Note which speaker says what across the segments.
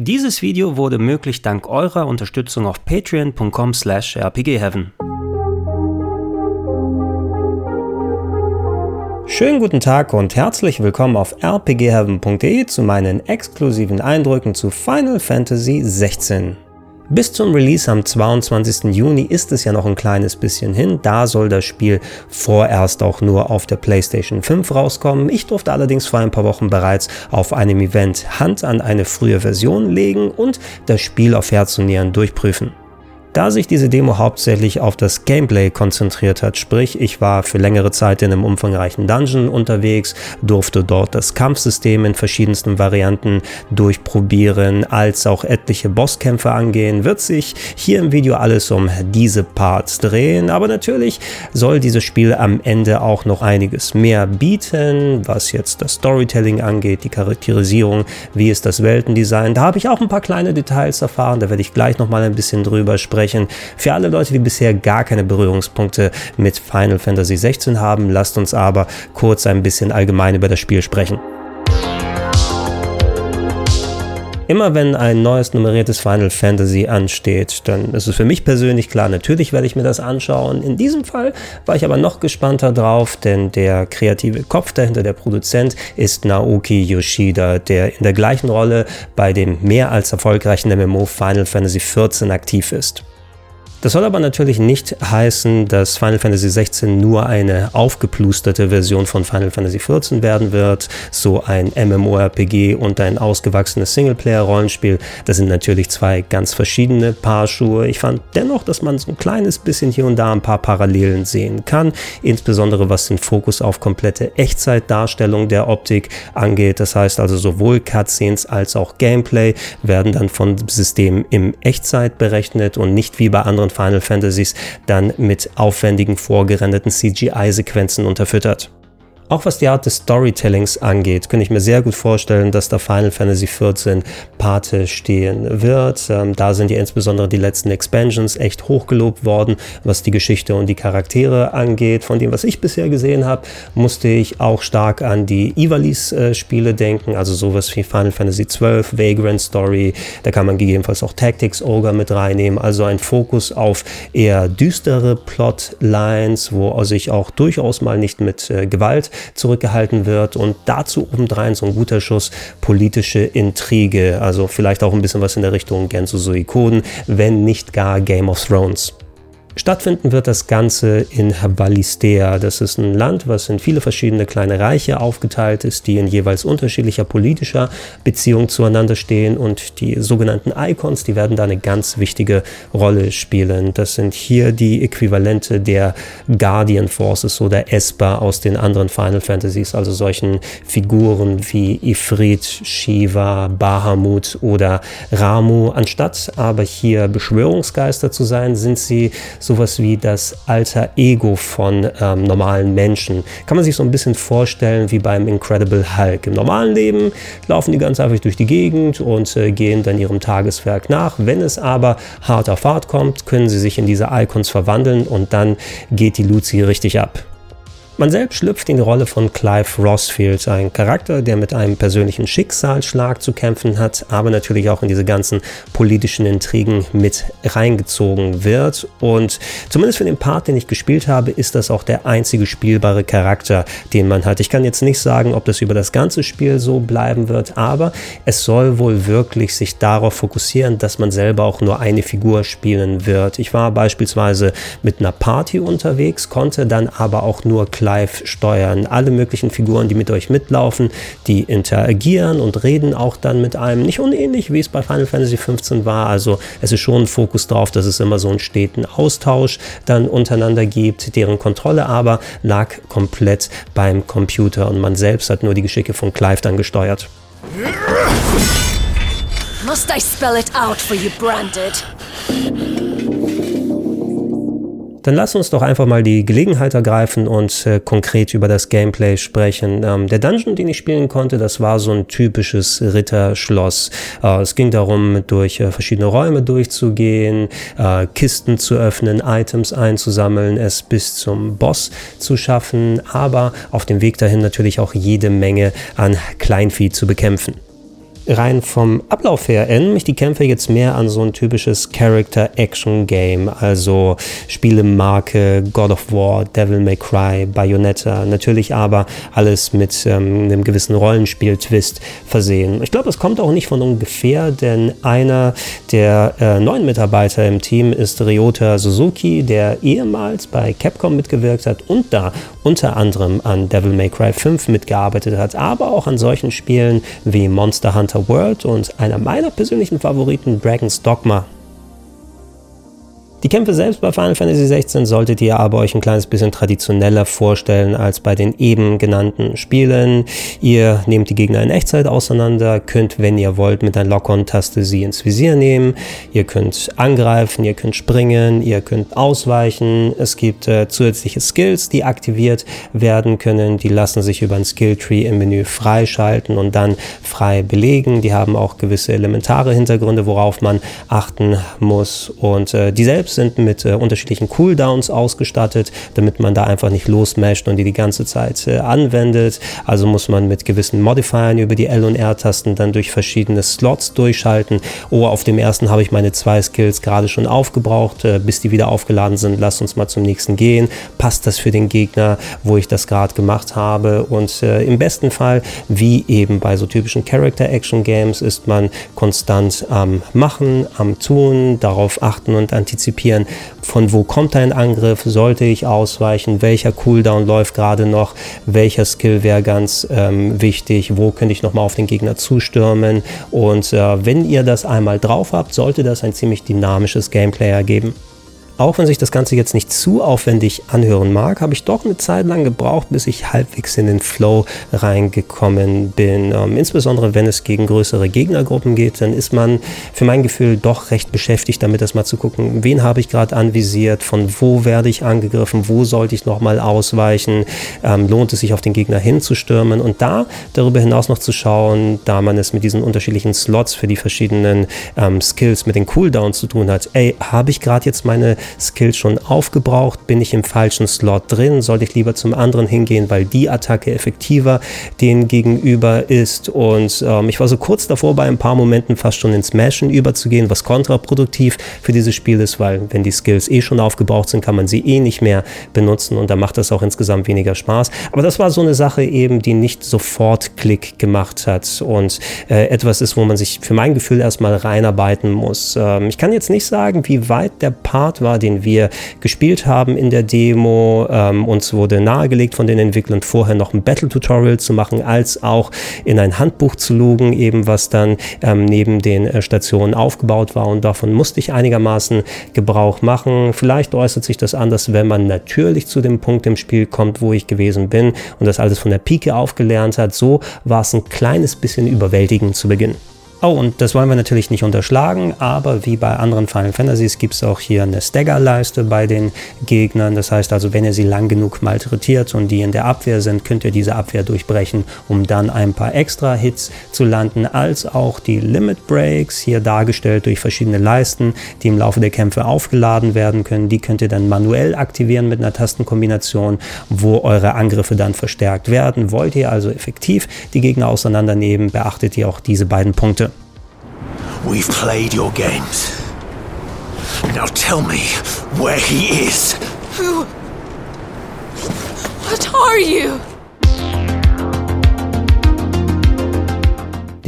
Speaker 1: Dieses Video wurde möglich dank eurer Unterstützung auf patreon.com slash rpgheaven. Schönen guten Tag und herzlich willkommen auf rpgheaven.de zu meinen exklusiven Eindrücken zu Final Fantasy 16. Bis zum Release am 22. Juni ist es ja noch ein kleines bisschen hin. Da soll das Spiel vorerst auch nur auf der PlayStation 5 rauskommen. Ich durfte allerdings vor ein paar Wochen bereits auf einem Event Hand an eine frühe Version legen und das Spiel auf Herz und Nieren durchprüfen. Da sich diese Demo hauptsächlich auf das Gameplay konzentriert hat, sprich ich war für längere Zeit in einem umfangreichen Dungeon unterwegs, durfte dort das Kampfsystem in verschiedensten Varianten durchprobieren, als auch etliche Bosskämpfe angehen, wird sich hier im Video alles um diese Parts drehen, aber natürlich soll dieses Spiel am Ende auch noch einiges mehr bieten, was jetzt das Storytelling angeht, die Charakterisierung, wie ist das Weltendesign, da habe ich auch ein paar kleine Details erfahren, da werde ich gleich noch mal ein bisschen drüber sprechen sprechen. Für alle Leute, die bisher gar keine Berührungspunkte mit Final Fantasy 16 haben, lasst uns aber kurz ein bisschen allgemein über das Spiel sprechen. Immer wenn ein neues nummeriertes Final Fantasy ansteht, dann ist es für mich persönlich klar, natürlich werde ich mir das anschauen. In diesem Fall war ich aber noch gespannter drauf, denn der kreative Kopf dahinter, der Produzent, ist Naoki Yoshida, der in der gleichen Rolle bei dem mehr als erfolgreichen MMO Final Fantasy XIV aktiv ist. Das soll aber natürlich nicht heißen, dass Final Fantasy XVI nur eine aufgeplusterte Version von Final Fantasy XIV werden wird. So ein MMORPG und ein ausgewachsenes Singleplayer-Rollenspiel, das sind natürlich zwei ganz verschiedene Paar Schuhe. Ich fand dennoch, dass man so ein kleines bisschen hier und da ein paar Parallelen sehen kann, insbesondere was den Fokus auf komplette Echtzeitdarstellung der Optik angeht. Das heißt also sowohl Cutscenes als auch Gameplay werden dann von Systemen im Echtzeit berechnet und nicht wie bei anderen anderen Final Fantasies dann mit aufwendigen vorgerenderten CGI-Sequenzen unterfüttert. Auch was die Art des Storytellings angeht, kann ich mir sehr gut vorstellen, dass da Final Fantasy XIV Pate stehen wird. Ähm, da sind ja insbesondere die letzten Expansions echt hochgelobt worden, was die Geschichte und die Charaktere angeht. Von dem, was ich bisher gesehen habe, musste ich auch stark an die Ivalice-Spiele denken, also sowas wie Final Fantasy XII, Vagrant Story. Da kann man gegebenenfalls auch Tactics Ogre mit reinnehmen. Also ein Fokus auf eher düstere Plotlines, wo sich auch durchaus mal nicht mit äh, Gewalt zurückgehalten wird und dazu obendrein so ein guter Schuss politische Intrige, also vielleicht auch ein bisschen was in der Richtung Genso Suikoden, wenn nicht gar Game of Thrones. Stattfinden wird das Ganze in Balistea. Das ist ein Land, was in viele verschiedene kleine Reiche aufgeteilt ist, die in jeweils unterschiedlicher politischer Beziehung zueinander stehen. Und die sogenannten Icons, die werden da eine ganz wichtige Rolle spielen. Das sind hier die Äquivalente der Guardian Forces oder Esper aus den anderen Final Fantasies, also solchen Figuren wie Ifrit, Shiva, Bahamut oder Ramu. Anstatt aber hier Beschwörungsgeister zu sein, sind sie sowas wie das alter Ego von ähm, normalen Menschen. Kann man sich so ein bisschen vorstellen wie beim Incredible Hulk. Im normalen Leben laufen die ganz einfach durch die Gegend und äh, gehen dann ihrem Tageswerk nach. Wenn es aber hart auf hart kommt, können sie sich in diese Icons verwandeln und dann geht die Luzi richtig ab. Man selbst schlüpft in die Rolle von Clive Rossfield, ein Charakter, der mit einem persönlichen Schicksalsschlag zu kämpfen hat, aber natürlich auch in diese ganzen politischen Intrigen mit reingezogen wird. Und zumindest für den Part, den ich gespielt habe, ist das auch der einzige spielbare Charakter, den man hat. Ich kann jetzt nicht sagen, ob das über das ganze Spiel so bleiben wird, aber es soll wohl wirklich sich darauf fokussieren, dass man selber auch nur eine Figur spielen wird. Ich war beispielsweise mit einer Party unterwegs, konnte dann aber auch nur Clive live steuern. Alle möglichen Figuren, die mit euch mitlaufen, die interagieren und reden auch dann mit einem. Nicht unähnlich, wie es bei Final Fantasy XV war. Also es ist schon ein Fokus darauf, dass es immer so einen steten Austausch dann untereinander gibt. Deren Kontrolle aber lag komplett beim Computer und man selbst hat nur die Geschicke von Clive dann gesteuert. Must I spell it out for you, Branded? Dann lass uns doch einfach mal die Gelegenheit ergreifen und äh, konkret über das Gameplay sprechen. Ähm, der Dungeon, den ich spielen konnte, das war so ein typisches Ritterschloss. Äh, es ging darum, durch äh, verschiedene Räume durchzugehen, äh, Kisten zu öffnen, Items einzusammeln, es bis zum Boss zu schaffen, aber auf dem Weg dahin natürlich auch jede Menge an Kleinvieh zu bekämpfen. Rein vom Ablauf her erinnern mich die Kämpfe jetzt mehr an so ein typisches Character-Action-Game, also Spielemarke God of War, Devil May Cry, Bayonetta, natürlich aber alles mit ähm, einem gewissen Rollenspiel-Twist versehen. Ich glaube, es kommt auch nicht von ungefähr, denn einer der äh, neuen Mitarbeiter im Team ist Ryota Suzuki, der ehemals bei Capcom mitgewirkt hat und da unter anderem an Devil May Cry 5 mitgearbeitet hat, aber auch an solchen Spielen wie Monster Hunter World und einer meiner persönlichen Favoriten Dragon's Dogma die Kämpfe selbst bei Final Fantasy 16 solltet ihr aber euch ein kleines bisschen traditioneller vorstellen als bei den eben genannten Spielen. Ihr nehmt die Gegner in Echtzeit auseinander, könnt, wenn ihr wollt, mit einer Lock-on-Taste sie ins Visier nehmen. Ihr könnt angreifen, ihr könnt springen, ihr könnt ausweichen. Es gibt äh, zusätzliche Skills, die aktiviert werden können. Die lassen sich über ein Skilltree im Menü freischalten und dann frei belegen. Die haben auch gewisse elementare Hintergründe, worauf man achten muss. Und äh, die selbst sind mit äh, unterschiedlichen Cooldowns ausgestattet, damit man da einfach nicht losmasht und die die ganze Zeit äh, anwendet. Also muss man mit gewissen Modifiern über die L- und R-Tasten dann durch verschiedene Slots durchschalten. Oh, auf dem ersten habe ich meine zwei Skills gerade schon aufgebraucht, äh, bis die wieder aufgeladen sind. Lass uns mal zum nächsten gehen. Passt das für den Gegner, wo ich das gerade gemacht habe? Und äh, im besten Fall, wie eben bei so typischen Character-Action-Games, ist man konstant am Machen, am Tun, darauf achten und antizipieren antizipieren, von wo kommt ein Angriff, sollte ich ausweichen, welcher Cooldown läuft gerade noch, welcher Skill wäre ganz ähm, wichtig, wo könnte ich nochmal auf den Gegner zustürmen. Und äh, wenn ihr das einmal drauf habt, sollte das ein ziemlich dynamisches Gameplay ergeben. Auch wenn sich das Ganze jetzt nicht zu aufwendig anhören mag, habe ich doch eine Zeit lang gebraucht, bis ich halbwegs in den Flow reingekommen bin. Ähm, insbesondere wenn es gegen größere Gegnergruppen geht, dann ist man für mein Gefühl doch recht beschäftigt damit, das mal zu gucken, wen habe ich gerade anvisiert, von wo werde ich angegriffen, wo sollte ich nochmal ausweichen, ähm, lohnt es sich auf den Gegner hinzustürmen und da darüber hinaus noch zu schauen, da man es mit diesen unterschiedlichen Slots für die verschiedenen ähm, Skills mit den Cooldowns zu tun hat. Ey, habe ich gerade jetzt meine Skills schon aufgebraucht? Bin ich im falschen Slot drin? Sollte ich lieber zum anderen hingehen, weil die Attacke effektiver den gegenüber ist? Und ähm, ich war so kurz davor, bei ein paar Momenten fast schon ins Smashen überzugehen, was kontraproduktiv für dieses Spiel ist, weil wenn die Skills eh schon aufgebraucht sind, kann man sie eh nicht mehr benutzen und dann macht das auch insgesamt weniger Spaß. Aber das war so eine Sache eben, die nicht sofort Klick gemacht hat und äh, etwas ist, wo man sich für mein Gefühl erstmal reinarbeiten muss. Ähm, ich kann jetzt nicht sagen, wie weit der Part war, den wir gespielt haben in der Demo. Ähm, uns wurde nahegelegt von den Entwicklern vorher noch ein Battle-Tutorial zu machen, als auch in ein Handbuch zu loggen, eben was dann ähm, neben den äh, Stationen aufgebaut war und davon musste ich einigermaßen Gebrauch machen. Vielleicht äußert sich das anders, wenn man natürlich zu dem Punkt im Spiel kommt, wo ich gewesen bin und das alles von der Pike aufgelernt hat. So war es ein kleines bisschen überwältigend zu Beginn. Oh, und das wollen wir natürlich nicht unterschlagen, aber wie bei anderen Final Fantasies gibt es auch hier eine Stagger-Leiste bei den Gegnern. Das heißt also, wenn ihr sie lang genug malträtiert und die in der Abwehr sind, könnt ihr diese Abwehr durchbrechen, um dann ein paar extra Hits zu landen, als auch die Limit Breaks, hier dargestellt durch verschiedene Leisten, die im Laufe der Kämpfe aufgeladen werden können. Die könnt ihr dann manuell aktivieren mit einer Tastenkombination, wo eure Angriffe dann verstärkt werden. Wollt ihr also effektiv die Gegner auseinandernehmen, beachtet ihr auch diese beiden Punkte. We've played your games. Now tell me where he is. Who? What are you?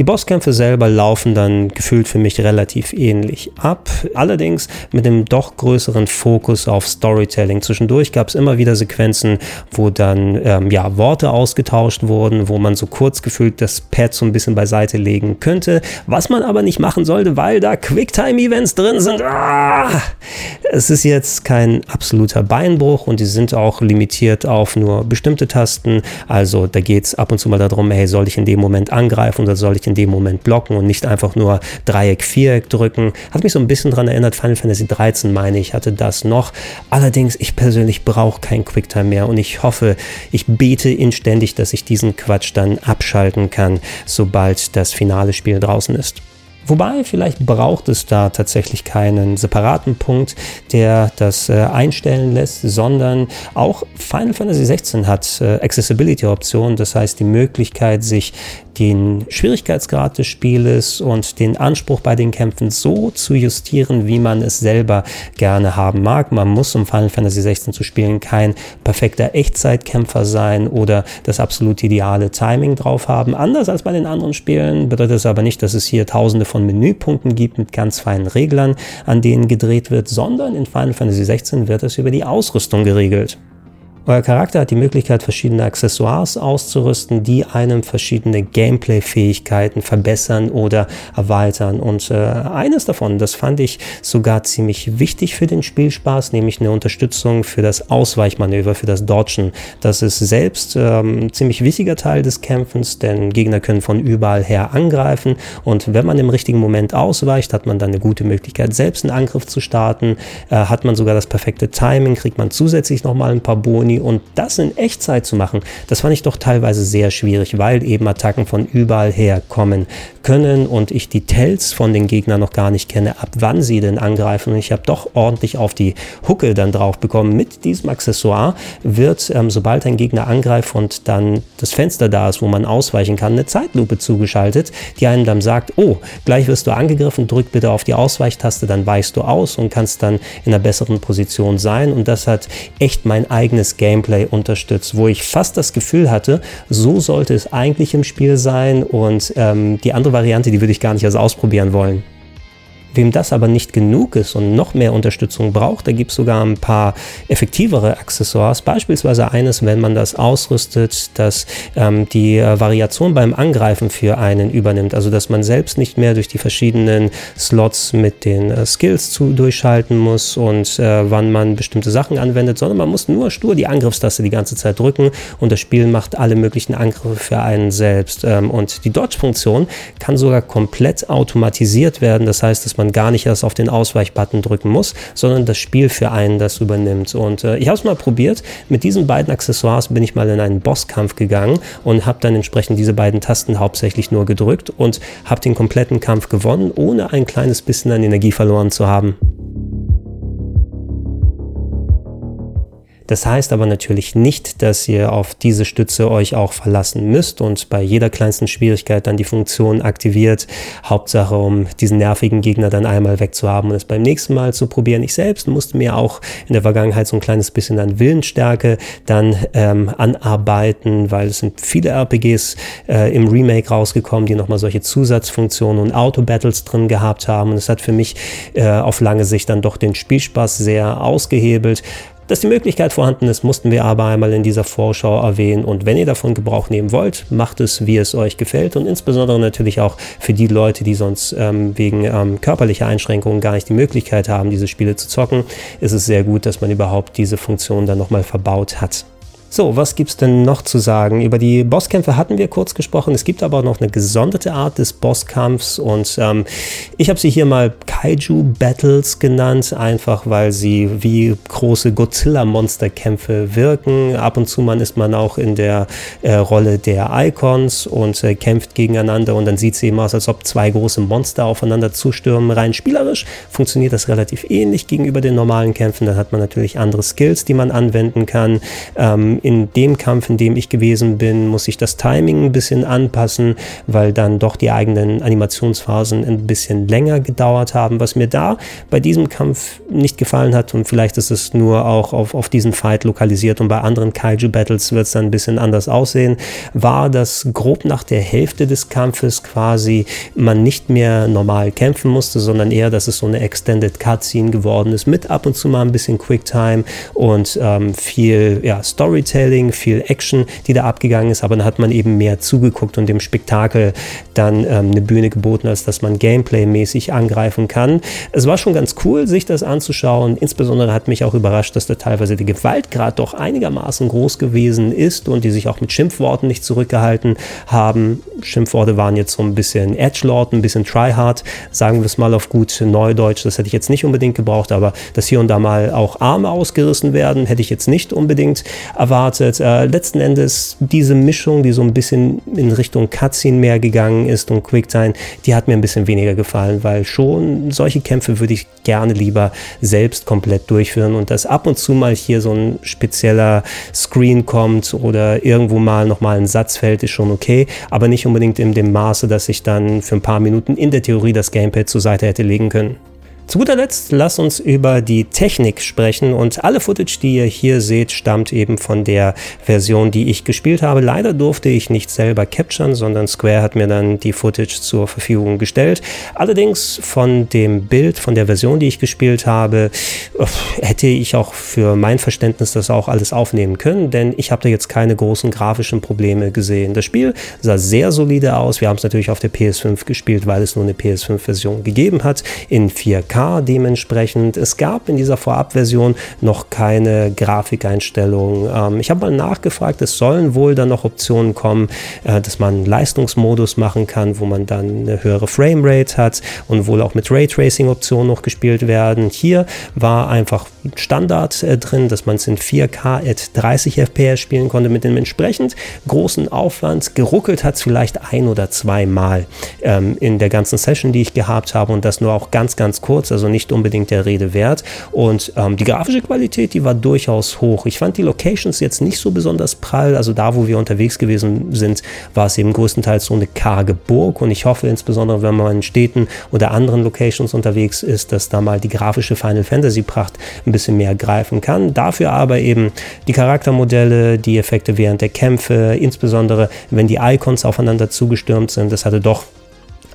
Speaker 1: Die Bosskämpfe selber laufen dann gefühlt für mich relativ ähnlich ab, allerdings mit einem doch größeren Fokus auf Storytelling. Zwischendurch gab es immer wieder Sequenzen, wo dann ähm, ja, Worte ausgetauscht wurden, wo man so kurz gefühlt das Pad so ein bisschen beiseite legen könnte, was man aber nicht machen sollte, weil da Quicktime-Events drin sind. Ah! Es ist jetzt kein absoluter Beinbruch und die sind auch limitiert auf nur bestimmte Tasten. Also da geht es ab und zu mal darum, hey, soll ich in dem Moment angreifen oder soll ich in in dem Moment blocken und nicht einfach nur Dreieck, Viereck drücken. Hat mich so ein bisschen daran erinnert, Final Fantasy 13 meine ich, hatte das noch. Allerdings, ich persönlich brauche kein Quicktime mehr und ich hoffe, ich bete inständig, dass ich diesen Quatsch dann abschalten kann, sobald das finale Spiel draußen ist. Wobei, vielleicht braucht es da tatsächlich keinen separaten Punkt, der das äh, einstellen lässt, sondern auch Final Fantasy 16 hat äh, Accessibility-Optionen, das heißt die Möglichkeit, sich den Schwierigkeitsgrad des Spieles und den Anspruch bei den Kämpfen so zu justieren, wie man es selber gerne haben mag. Man muss, um Final Fantasy 16 zu spielen, kein perfekter Echtzeitkämpfer sein oder das absolut ideale Timing drauf haben. Anders als bei den anderen Spielen bedeutet es aber nicht, dass es hier tausende von Menüpunkten gibt mit ganz feinen Reglern, an denen gedreht wird, sondern in Final Fantasy 16 wird es über die Ausrüstung geregelt. Euer Charakter hat die Möglichkeit, verschiedene Accessoires auszurüsten, die einem verschiedene Gameplay-Fähigkeiten verbessern oder erweitern. Und äh, eines davon, das fand ich sogar ziemlich wichtig für den Spielspaß, nämlich eine Unterstützung für das Ausweichmanöver, für das Dodgen. Das ist selbst ähm, ziemlich wichtiger Teil des Kämpfens, denn Gegner können von überall her angreifen. Und wenn man im richtigen Moment ausweicht, hat man dann eine gute Möglichkeit, selbst einen Angriff zu starten. Äh, hat man sogar das perfekte Timing, kriegt man zusätzlich nochmal ein paar Boni Sony und das in Echtzeit zu machen, das fand ich doch teilweise sehr schwierig, weil eben Attacken von überall her kommen können und ich die Tells von den Gegnern noch gar nicht kenne, ab wann sie denn angreifen. Und ich habe doch ordentlich auf die Hucke dann drauf bekommen. Mit diesem Accessoire wird, ähm, sobald ein Gegner angreift und dann das Fenster da ist, wo man ausweichen kann, eine Zeitlupe zugeschaltet, die einem dann sagt, oh, gleich wirst du angegriffen, drück bitte auf die Ausweichtaste, dann weichst du aus und kannst dann in einer besseren Position sein. Und das hat echt mein eigenes Gameplay unterstützt, wo ich fast das Gefühl hatte, so sollte es eigentlich im Spiel sein und ähm, die andere Variante, die würde ich gar nicht erst ausprobieren wollen. Wem das aber nicht genug ist und noch mehr Unterstützung braucht, da gibt es sogar ein paar effektivere Accessoires. Beispielsweise eines, wenn man das ausrüstet, dass ähm, die äh, Variation beim Angreifen für einen übernimmt. Also dass man selbst nicht mehr durch die verschiedenen Slots mit den äh, Skills zu durchschalten muss und äh, wann man bestimmte Sachen anwendet, sondern man muss nur stur die Angriffstaste die ganze Zeit drücken und das Spiel macht alle möglichen Angriffe für einen selbst. Ähm, und die Dodge-Funktion kann sogar komplett automatisiert werden. Das heißt, dass man man gar nicht erst auf den Ausweichbutton drücken muss, sondern das Spiel für einen das übernimmt. Und äh, ich habe es mal probiert. Mit diesen beiden Accessoires bin ich mal in einen Bosskampf gegangen und habe dann entsprechend diese beiden Tasten hauptsächlich nur gedrückt und habe den kompletten Kampf gewonnen, ohne ein kleines bisschen an Energie verloren zu haben. Das heißt aber natürlich nicht, dass ihr auf diese Stütze euch auch verlassen müsst und bei jeder kleinsten Schwierigkeit dann die Funktion aktiviert. Hauptsache, um diesen nervigen Gegner dann einmal wegzuhaben und es beim nächsten Mal zu probieren. Ich selbst musste mir auch in der Vergangenheit so ein kleines bisschen an Willensstärke dann ähm, anarbeiten, weil es sind viele RPGs äh, im Remake rausgekommen, die nochmal solche Zusatzfunktionen und Auto-Battles drin gehabt haben. Und es hat für mich äh, auf lange Sicht dann doch den Spielspaß sehr ausgehebelt. Dass die Möglichkeit vorhanden ist, mussten wir aber einmal in dieser Vorschau erwähnen. Und wenn ihr davon Gebrauch nehmen wollt, macht es, wie es euch gefällt. Und insbesondere natürlich auch für die Leute, die sonst ähm, wegen ähm, körperlicher Einschränkungen gar nicht die Möglichkeit haben, diese Spiele zu zocken, ist es sehr gut, dass man überhaupt diese Funktion dann nochmal verbaut hat. So, was gibt's denn noch zu sagen? Über die Bosskämpfe hatten wir kurz gesprochen. Es gibt aber noch eine gesonderte Art des Bosskampfs und ähm, ich habe sie hier mal Kaiju Battles genannt, einfach weil sie wie große Godzilla-Monsterkämpfe wirken. Ab und zu man ist man auch in der äh, Rolle der Icons und äh, kämpft gegeneinander und dann sieht es eben aus, als ob zwei große Monster aufeinander zustürmen. Rein spielerisch funktioniert das relativ ähnlich gegenüber den normalen Kämpfen. Dann hat man natürlich andere Skills, die man anwenden kann. Ähm, in dem Kampf, in dem ich gewesen bin, muss ich das Timing ein bisschen anpassen, weil dann doch die eigenen Animationsphasen ein bisschen länger gedauert haben, was mir da bei diesem Kampf nicht gefallen hat. Und vielleicht ist es nur auch auf, auf diesen Fight lokalisiert und bei anderen Kaiju-Battles wird es dann ein bisschen anders aussehen, war, dass grob nach der Hälfte des Kampfes quasi man nicht mehr normal kämpfen musste, sondern eher, dass es so eine Extended Cutscene geworden ist, mit ab und zu mal ein bisschen Quicktime und ähm, viel ja, Storytelling Storytelling, viel Action, die da abgegangen ist, aber dann hat man eben mehr zugeguckt und dem Spektakel dann ähm, eine Bühne geboten, als dass man Gameplay-mäßig angreifen kann. Es war schon ganz cool, sich das anzuschauen. Insbesondere hat mich auch überrascht, dass da teilweise der Gewaltgrad doch einigermaßen groß gewesen ist und die sich auch mit Schimpfworten nicht zurückgehalten haben. Schimpfworte waren jetzt so ein bisschen Edgelord, ein bisschen Tryhard, sagen wir es mal auf gut Neudeutsch. Das hätte ich jetzt nicht unbedingt gebraucht, aber dass hier und da mal auch Arme ausgerissen werden, hätte ich jetzt nicht unbedingt erwartet erwartet. Äh, letzten Endes diese Mischung, die so ein bisschen in Richtung Cutscene mehr gegangen ist und Quicktime, die hat mir ein bisschen weniger gefallen, weil schon solche Kämpfe würde ich gerne lieber selbst komplett durchführen und dass ab und zu mal hier so ein spezieller Screen kommt oder irgendwo mal nochmal ein Satz fällt, ist schon okay, aber nicht unbedingt in dem Maße, dass ich dann für ein paar Minuten in der Theorie das Gamepad zur Seite hätte legen können. Zu guter Letzt, lass uns über die Technik sprechen und alle Footage, die ihr hier seht, stammt eben von der Version, die ich gespielt habe. Leider durfte ich nicht selber capturen, sondern Square hat mir dann die Footage zur Verfügung gestellt. Allerdings von dem Bild, von der Version, die ich gespielt habe, hätte ich auch für mein Verständnis das auch alles aufnehmen können, denn ich habe da jetzt keine großen grafischen Probleme gesehen. Das Spiel sah sehr solide aus. Wir haben es natürlich auf der PS5 gespielt, weil es nur eine PS5-Version gegeben hat in 4K dementsprechend. Es gab in dieser Vorabversion noch keine Grafikeinstellungen. Ähm, ich habe mal nachgefragt, es sollen wohl dann noch Optionen kommen, äh, dass man Leistungsmodus machen kann, wo man dann eine höhere Framerate hat und wohl auch mit Raytracing-Optionen noch gespielt werden. Hier war einfach Standard äh, drin, dass man es in 4K at 30 FPS spielen konnte mit dem entsprechend großen Aufwand. Geruckelt hat es vielleicht ein oder zwei Mal ähm, in der ganzen Session, die ich gehabt habe und das nur auch ganz, ganz kurz also nicht unbedingt der Rede wert. Und ähm, die grafische Qualität, die war durchaus hoch. Ich fand die Locations jetzt nicht so besonders prall. Also da, wo wir unterwegs gewesen sind, war es eben größtenteils so eine karge Burg. Und ich hoffe insbesondere, wenn man in Städten oder anderen Locations unterwegs ist, dass da mal die grafische Final Fantasy Pracht ein bisschen mehr greifen kann. Dafür aber eben die Charaktermodelle, die Effekte während der Kämpfe, insbesondere wenn die Icons aufeinander zugestürmt sind, das hatte doch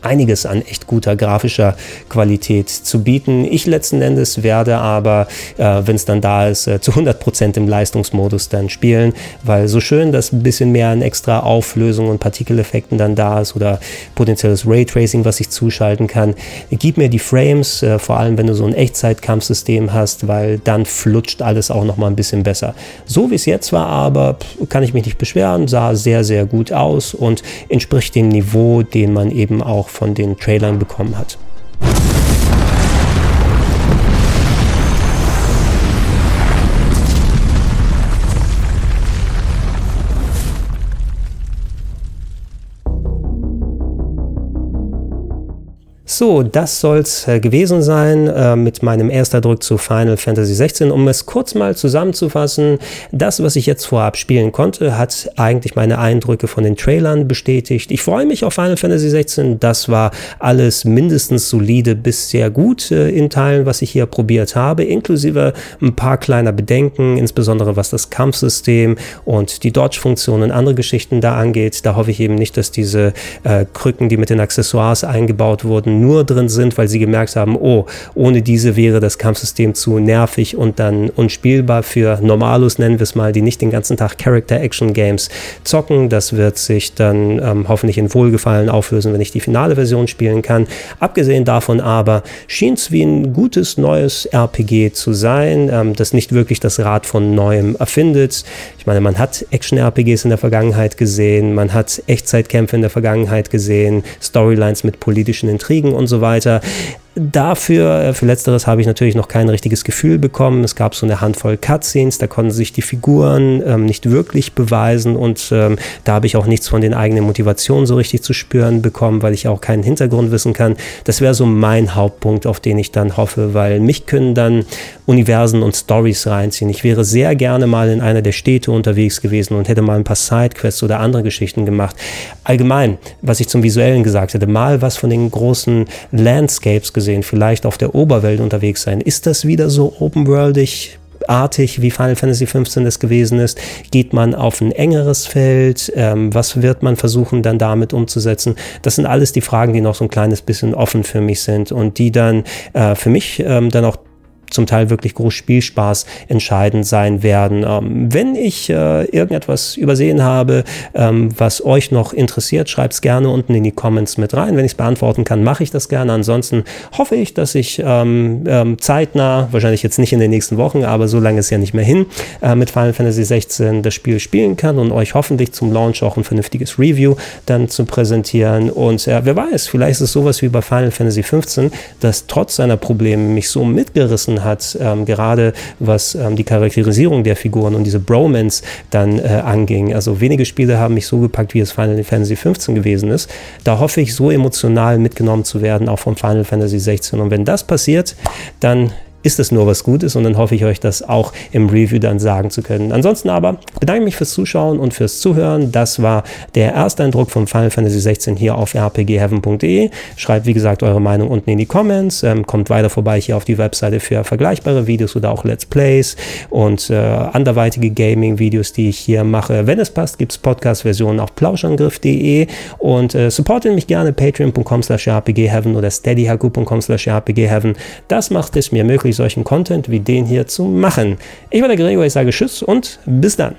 Speaker 1: einiges an echt guter grafischer Qualität zu bieten. Ich letzten Endes werde aber, äh, wenn es dann da ist, äh, zu 100% im Leistungsmodus dann spielen, weil so schön, dass ein bisschen mehr an extra Auflösung und Partikeleffekten dann da ist oder potenzielles Raytracing, was ich zuschalten kann, gib mir die Frames, äh, vor allem wenn du so ein Echtzeitkampfsystem hast, weil dann flutscht alles auch noch mal ein bisschen besser. So wie es jetzt war, aber kann ich mich nicht beschweren, sah sehr, sehr gut aus und entspricht dem Niveau, den man eben auch von den Trailern bekommen hat. So, das soll's äh, gewesen sein äh, mit meinem erster Druck zu Final Fantasy 16. Um es kurz mal zusammenzufassen, das, was ich jetzt vorab spielen konnte, hat eigentlich meine Eindrücke von den Trailern bestätigt. Ich freue mich auf Final Fantasy 16. Das war alles mindestens solide bis sehr gut äh, in Teilen, was ich hier probiert habe, inklusive ein paar kleiner Bedenken, insbesondere was das Kampfsystem und die Dodge-Funktion und andere Geschichten da angeht. Da hoffe ich eben nicht, dass diese äh, Krücken, die mit den Accessoires eingebaut wurden, nur drin sind, weil sie gemerkt haben, oh, ohne diese wäre das Kampfsystem zu nervig und dann unspielbar für Normalos, nennen wir es mal, die nicht den ganzen Tag Character-Action-Games zocken. Das wird sich dann ähm, hoffentlich in Wohlgefallen auflösen, wenn ich die finale Version spielen kann. Abgesehen davon aber schien es wie ein gutes neues RPG zu sein, ähm, das nicht wirklich das Rad von neuem erfindet. Ich meine, man hat Action-RPGs in der Vergangenheit gesehen, man hat Echtzeitkämpfe in der Vergangenheit gesehen, Storylines mit politischen Intrigen und so weiter. Dafür, äh, für letzteres habe ich natürlich noch kein richtiges Gefühl bekommen. Es gab so eine Handvoll Cutscenes, da konnten sich die Figuren ähm, nicht wirklich beweisen und ähm, da habe ich auch nichts von den eigenen Motivationen so richtig zu spüren bekommen, weil ich auch keinen Hintergrund wissen kann. Das wäre so mein Hauptpunkt, auf den ich dann hoffe, weil mich können dann Universen und Stories reinziehen. Ich wäre sehr gerne mal in einer der Städte unterwegs gewesen und hätte mal ein paar Sidequests oder andere Geschichten gemacht. Allgemein, was ich zum Visuellen gesagt hätte, mal was von den großen Landscapes gesagt gesehen, vielleicht auf der Oberwelt unterwegs sein. Ist das wieder so open-worldig? artig, wie Final Fantasy XV es gewesen ist? Geht man auf ein engeres Feld? Ähm, was wird man versuchen dann damit umzusetzen? Das sind alles die Fragen, die noch so ein kleines bisschen offen für mich sind und die dann äh, für mich ähm, dann auch zum Teil wirklich groß Spielspaß entscheidend sein werden. Ähm, wenn ich äh, irgendetwas übersehen habe, ähm, was euch noch interessiert, schreibt es gerne unten in die Comments mit rein. Wenn ich es beantworten kann, mache ich das gerne. Ansonsten hoffe ich, dass ich ähm, ähm zeitnah, wahrscheinlich jetzt nicht in den nächsten Wochen, aber so lange ist ja nicht mehr hin, äh, mit Final Fantasy 16 das Spiel spielen kann und euch hoffentlich zum Launch auch ein vernünftiges Review dann zu präsentieren. Und äh, wer weiß, vielleicht ist es sowas wie bei Final Fantasy 15, das trotz seiner Probleme mich so mitgerissen gerissen hat, ähm, gerade was ähm, die Charakterisierung der Figuren und diese Bromance dann äh, anging. Also wenige Spiele haben mich so gepackt, wie es Final Fantasy 15 gewesen ist. Da hoffe ich, so emotional mitgenommen zu werden, auch vom Final Fantasy 16. Und wenn das passiert, dann ist es nur was Gutes und dann hoffe ich euch das auch im Review dann sagen zu können. Ansonsten aber bedanke ich mich fürs Zuschauen und fürs Zuhören. Das war der erste Eindruck von Final Fantasy 16 hier auf rpgheaven.de. Schreibt wie gesagt eure Meinung unten in die Comments. Ähm, kommt weiter vorbei hier auf die Webseite für vergleichbare Videos oder auch Let's Plays und äh, anderweitige Gaming-Videos, die ich hier mache. Wenn es passt, gibt es Podcast-Versionen auf plauschangriff.de und äh, supportet mich gerne patreon.com slash rpgheaven oder steadyhaku.com slash rpgheaven. Das macht es mir möglich, solchen Content wie den hier zu machen. Ich war der Gregor, ich sage Tschüss und bis dann.